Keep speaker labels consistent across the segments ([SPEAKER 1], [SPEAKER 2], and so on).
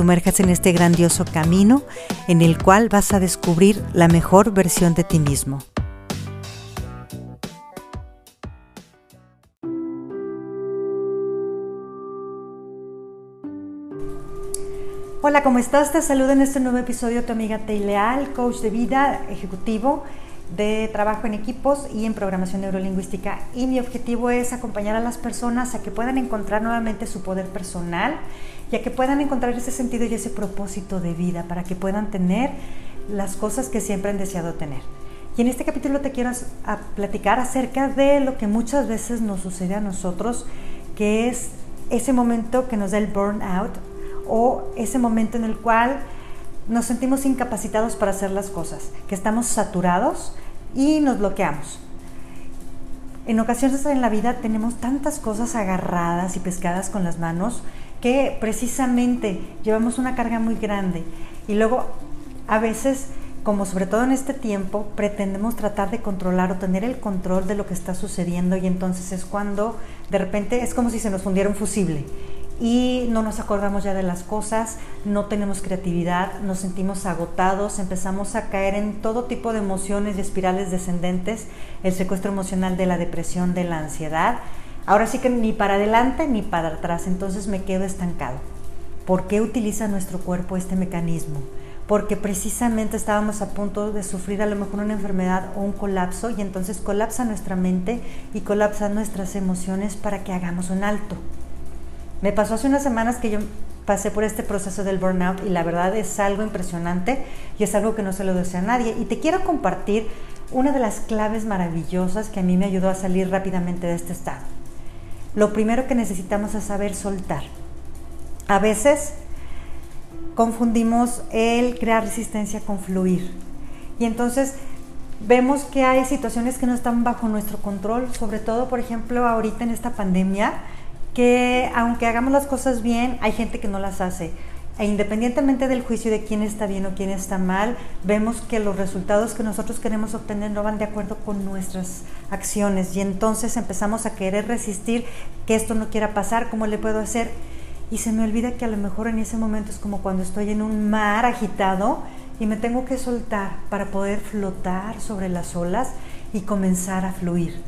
[SPEAKER 1] sumerjas en este grandioso camino en el cual vas a descubrir la mejor versión de ti mismo. Hola, ¿cómo estás? Te saludo en este nuevo episodio tu amiga Teileal, coach de vida ejecutivo de trabajo en equipos y en programación neurolingüística. Y mi objetivo es acompañar a las personas a que puedan encontrar nuevamente su poder personal y que puedan encontrar ese sentido y ese propósito de vida para que puedan tener las cosas que siempre han deseado tener. Y en este capítulo te quiero platicar acerca de lo que muchas veces nos sucede a nosotros, que es ese momento que nos da el burnout o ese momento en el cual nos sentimos incapacitados para hacer las cosas, que estamos saturados y nos bloqueamos. En ocasiones en la vida tenemos tantas cosas agarradas y pescadas con las manos que precisamente llevamos una carga muy grande y luego a veces, como sobre todo en este tiempo, pretendemos tratar de controlar o tener el control de lo que está sucediendo y entonces es cuando de repente es como si se nos fundiera un fusible y no nos acordamos ya de las cosas, no tenemos creatividad, nos sentimos agotados, empezamos a caer en todo tipo de emociones y espirales descendentes, el secuestro emocional de la depresión, de la ansiedad. Ahora sí que ni para adelante ni para atrás, entonces me quedo estancado. ¿Por qué utiliza nuestro cuerpo este mecanismo? Porque precisamente estábamos a punto de sufrir a lo mejor una enfermedad o un colapso y entonces colapsa nuestra mente y colapsa nuestras emociones para que hagamos un alto. Me pasó hace unas semanas que yo pasé por este proceso del burnout y la verdad es algo impresionante y es algo que no se lo deseo a nadie. Y te quiero compartir una de las claves maravillosas que a mí me ayudó a salir rápidamente de este estado. Lo primero que necesitamos es saber soltar. A veces confundimos el crear resistencia con fluir. Y entonces vemos que hay situaciones que no están bajo nuestro control, sobre todo, por ejemplo, ahorita en esta pandemia que aunque hagamos las cosas bien, hay gente que no las hace. E independientemente del juicio de quién está bien o quién está mal, vemos que los resultados que nosotros queremos obtener no van de acuerdo con nuestras acciones y entonces empezamos a querer resistir que esto no quiera pasar, ¿cómo le puedo hacer? Y se me olvida que a lo mejor en ese momento es como cuando estoy en un mar agitado y me tengo que soltar para poder flotar sobre las olas y comenzar a fluir.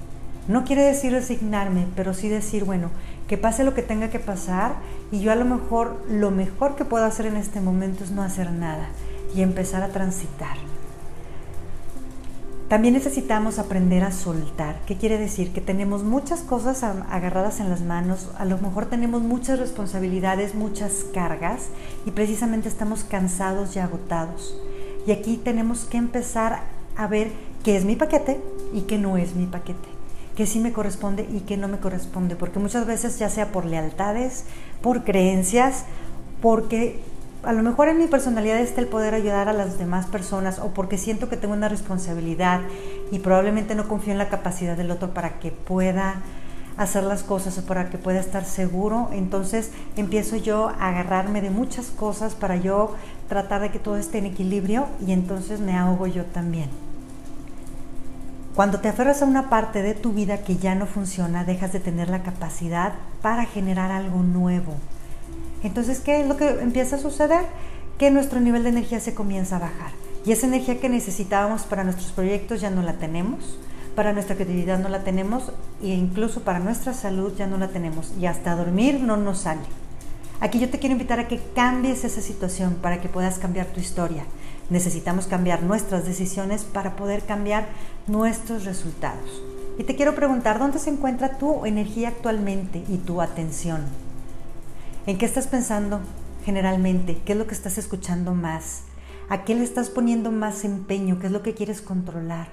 [SPEAKER 1] No quiere decir resignarme, pero sí decir, bueno, que pase lo que tenga que pasar y yo a lo mejor lo mejor que puedo hacer en este momento es no hacer nada y empezar a transitar. También necesitamos aprender a soltar. ¿Qué quiere decir? Que tenemos muchas cosas agarradas en las manos, a lo mejor tenemos muchas responsabilidades, muchas cargas y precisamente estamos cansados y agotados. Y aquí tenemos que empezar a ver qué es mi paquete y qué no es mi paquete que sí me corresponde y que no me corresponde, porque muchas veces ya sea por lealtades, por creencias, porque a lo mejor en mi personalidad está el poder ayudar a las demás personas o porque siento que tengo una responsabilidad y probablemente no confío en la capacidad del otro para que pueda hacer las cosas o para que pueda estar seguro, entonces empiezo yo a agarrarme de muchas cosas para yo tratar de que todo esté en equilibrio y entonces me ahogo yo también. Cuando te aferras a una parte de tu vida que ya no funciona, dejas de tener la capacidad para generar algo nuevo. Entonces, ¿qué es lo que empieza a suceder? Que nuestro nivel de energía se comienza a bajar. Y esa energía que necesitábamos para nuestros proyectos ya no la tenemos, para nuestra creatividad no la tenemos e incluso para nuestra salud ya no la tenemos. Y hasta dormir no nos sale. Aquí yo te quiero invitar a que cambies esa situación para que puedas cambiar tu historia. Necesitamos cambiar nuestras decisiones para poder cambiar nuestros resultados. Y te quiero preguntar, ¿dónde se encuentra tu energía actualmente y tu atención? ¿En qué estás pensando generalmente? ¿Qué es lo que estás escuchando más? ¿A qué le estás poniendo más empeño? ¿Qué es lo que quieres controlar?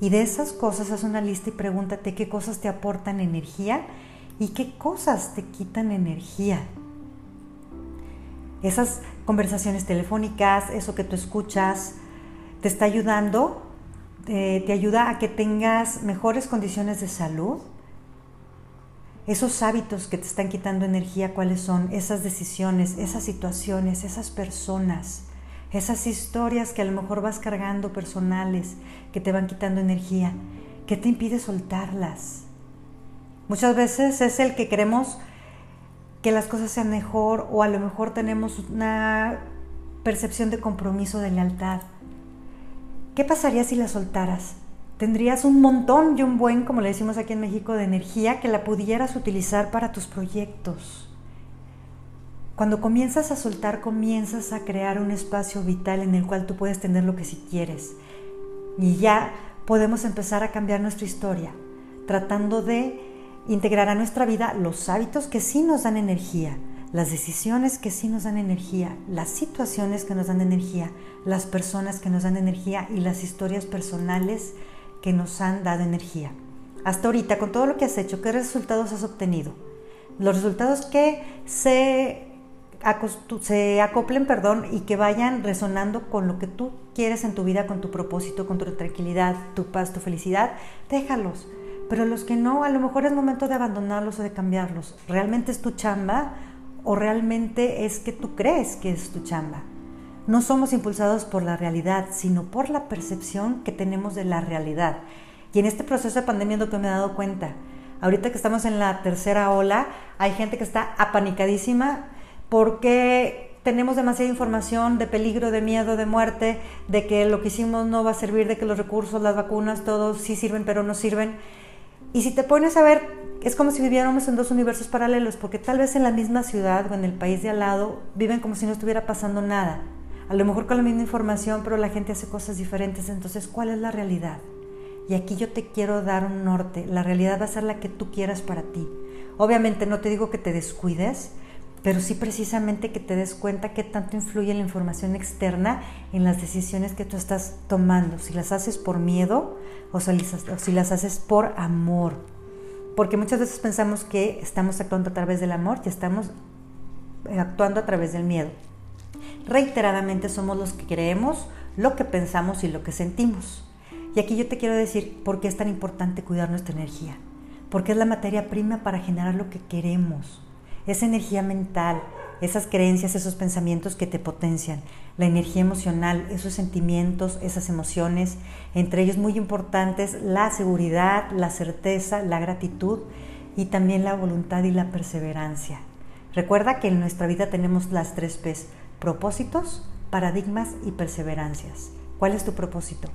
[SPEAKER 1] Y de esas cosas haz una lista y pregúntate qué cosas te aportan energía y qué cosas te quitan energía. Esas conversaciones telefónicas, eso que tú escuchas, te está ayudando, te ayuda a que tengas mejores condiciones de salud. Esos hábitos que te están quitando energía, ¿cuáles son? Esas decisiones, esas situaciones, esas personas, esas historias que a lo mejor vas cargando personales, que te van quitando energía. ¿Qué te impide soltarlas? Muchas veces es el que queremos que las cosas sean mejor o a lo mejor tenemos una percepción de compromiso, de lealtad. ¿Qué pasaría si la soltaras? Tendrías un montón y un buen, como le decimos aquí en México, de energía que la pudieras utilizar para tus proyectos. Cuando comienzas a soltar, comienzas a crear un espacio vital en el cual tú puedes tener lo que si quieres. Y ya podemos empezar a cambiar nuestra historia, tratando de integrar a nuestra vida los hábitos que sí nos dan energía, las decisiones que sí nos dan energía, las situaciones que nos dan energía, las personas que nos dan energía y las historias personales que nos han dado energía. Hasta ahorita, con todo lo que has hecho, ¿qué resultados has obtenido? Los resultados que se, se acoplen perdón, y que vayan resonando con lo que tú quieres en tu vida, con tu propósito, con tu tranquilidad, tu paz, tu felicidad, déjalos pero los que no, a lo mejor es momento de abandonarlos o de cambiarlos. ¿Realmente es tu chamba o realmente es que tú crees que es tu chamba? No somos impulsados por la realidad, sino por la percepción que tenemos de la realidad. Y en este proceso de pandemia es lo que me he dado cuenta. Ahorita que estamos en la tercera ola, hay gente que está apanicadísima porque tenemos demasiada información de peligro, de miedo, de muerte, de que lo que hicimos no va a servir, de que los recursos, las vacunas, todos sí sirven, pero no sirven. Y si te pones a ver, es como si viviéramos en dos universos paralelos, porque tal vez en la misma ciudad o en el país de al lado viven como si no estuviera pasando nada. A lo mejor con la misma información, pero la gente hace cosas diferentes. Entonces, ¿cuál es la realidad? Y aquí yo te quiero dar un norte. La realidad va a ser la que tú quieras para ti. Obviamente no te digo que te descuides, pero sí precisamente que te des cuenta qué tanto influye la información externa en las decisiones que tú estás tomando. Si las haces por miedo o si las haces por amor. Porque muchas veces pensamos que estamos actuando a través del amor y estamos eh, actuando a través del miedo. Reiteradamente somos los que creemos, lo que pensamos y lo que sentimos. Y aquí yo te quiero decir por qué es tan importante cuidar nuestra energía. Porque es la materia prima para generar lo que queremos. Esa energía mental, esas creencias, esos pensamientos que te potencian, la energía emocional, esos sentimientos, esas emociones, entre ellos muy importantes la seguridad, la certeza, la gratitud y también la voluntad y la perseverancia. Recuerda que en nuestra vida tenemos las tres P's, propósitos, paradigmas y perseverancias. ¿Cuál es tu propósito?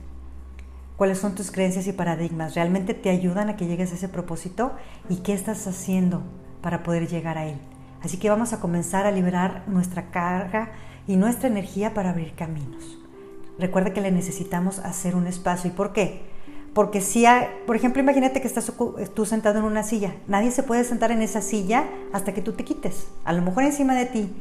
[SPEAKER 1] ¿Cuáles son tus creencias y paradigmas? ¿Realmente te ayudan a que llegues a ese propósito? ¿Y qué estás haciendo para poder llegar a él? Así que vamos a comenzar a liberar nuestra carga y nuestra energía para abrir caminos. Recuerda que le necesitamos hacer un espacio. ¿Y por qué? Porque si, hay, por ejemplo, imagínate que estás tú sentado en una silla. Nadie se puede sentar en esa silla hasta que tú te quites. A lo mejor encima de ti.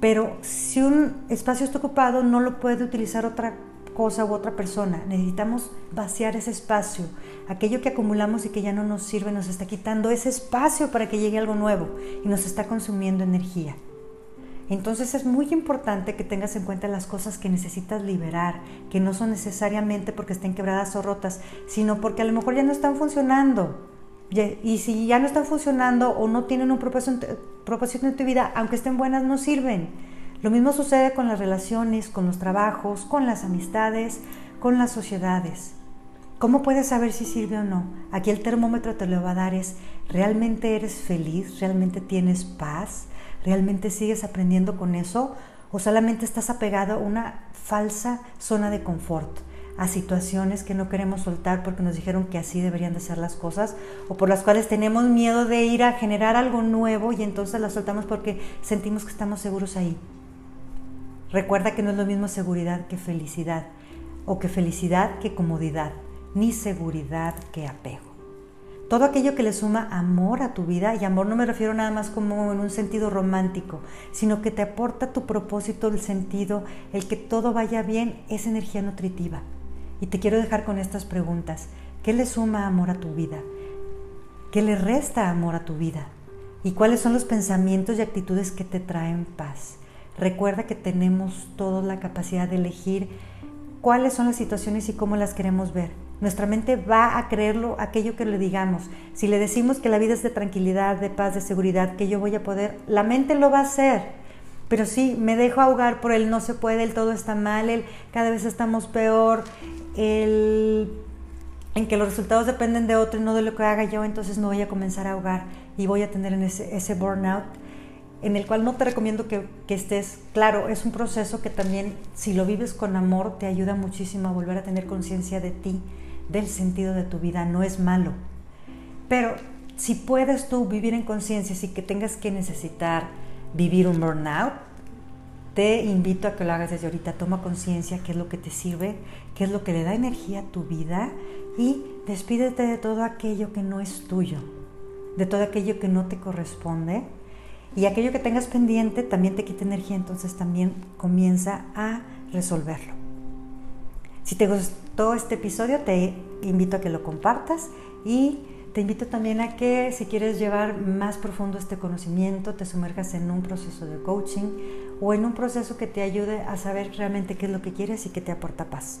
[SPEAKER 1] Pero si un espacio está ocupado, no lo puede utilizar otra cosa u otra persona. Necesitamos vaciar ese espacio. Aquello que acumulamos y que ya no nos sirve nos está quitando ese espacio para que llegue algo nuevo y nos está consumiendo energía. Entonces es muy importante que tengas en cuenta las cosas que necesitas liberar, que no son necesariamente porque estén quebradas o rotas, sino porque a lo mejor ya no están funcionando. Y si ya no están funcionando o no tienen un propósito en tu vida, aunque estén buenas, no sirven. Lo mismo sucede con las relaciones, con los trabajos, con las amistades, con las sociedades. ¿Cómo puedes saber si sirve o no? Aquí el termómetro te lo va a dar es, ¿realmente eres feliz? ¿Realmente tienes paz? ¿Realmente sigues aprendiendo con eso? ¿O solamente estás apegado a una falsa zona de confort? a situaciones que no queremos soltar porque nos dijeron que así deberían de ser las cosas o por las cuales tenemos miedo de ir a generar algo nuevo y entonces las soltamos porque sentimos que estamos seguros ahí. Recuerda que no es lo mismo seguridad que felicidad o que felicidad que comodidad, ni seguridad que apego. Todo aquello que le suma amor a tu vida, y amor no me refiero nada más como en un sentido romántico, sino que te aporta tu propósito, el sentido, el que todo vaya bien, es energía nutritiva. Y te quiero dejar con estas preguntas. ¿Qué le suma amor a tu vida? ¿Qué le resta amor a tu vida? ¿Y cuáles son los pensamientos y actitudes que te traen paz? Recuerda que tenemos toda la capacidad de elegir cuáles son las situaciones y cómo las queremos ver. Nuestra mente va a creerlo aquello que le digamos. Si le decimos que la vida es de tranquilidad, de paz, de seguridad, que yo voy a poder, la mente lo va a hacer. Pero sí, me dejo ahogar por el no se puede, el todo está mal, el cada vez estamos peor, el en que los resultados dependen de otro y no de lo que haga yo, entonces no voy a comenzar a ahogar y voy a tener en ese, ese burnout en el cual no te recomiendo que, estés, claro, es un proceso que también si lo vives con amor te ayuda muchísimo a volver a tener conciencia de ti, del sentido de tu vida, no es malo. Pero si puedes tú vivir en conciencia sin que tengas que necesitar vivir un burnout, te invito a que lo hagas desde ahorita. Toma conciencia qué es lo que te sirve, qué es lo que le da energía a tu vida y despídete de todo aquello que no es tuyo, de todo aquello que no te corresponde y aquello que tengas pendiente también te quita energía, entonces también comienza a resolverlo. Si te gustó este episodio, te invito a que lo compartas y te invito también a que si quieres llevar más profundo este conocimiento, te sumerjas en un proceso de coaching o en un proceso que te ayude a saber realmente qué es lo que quieres y que te aporta paz.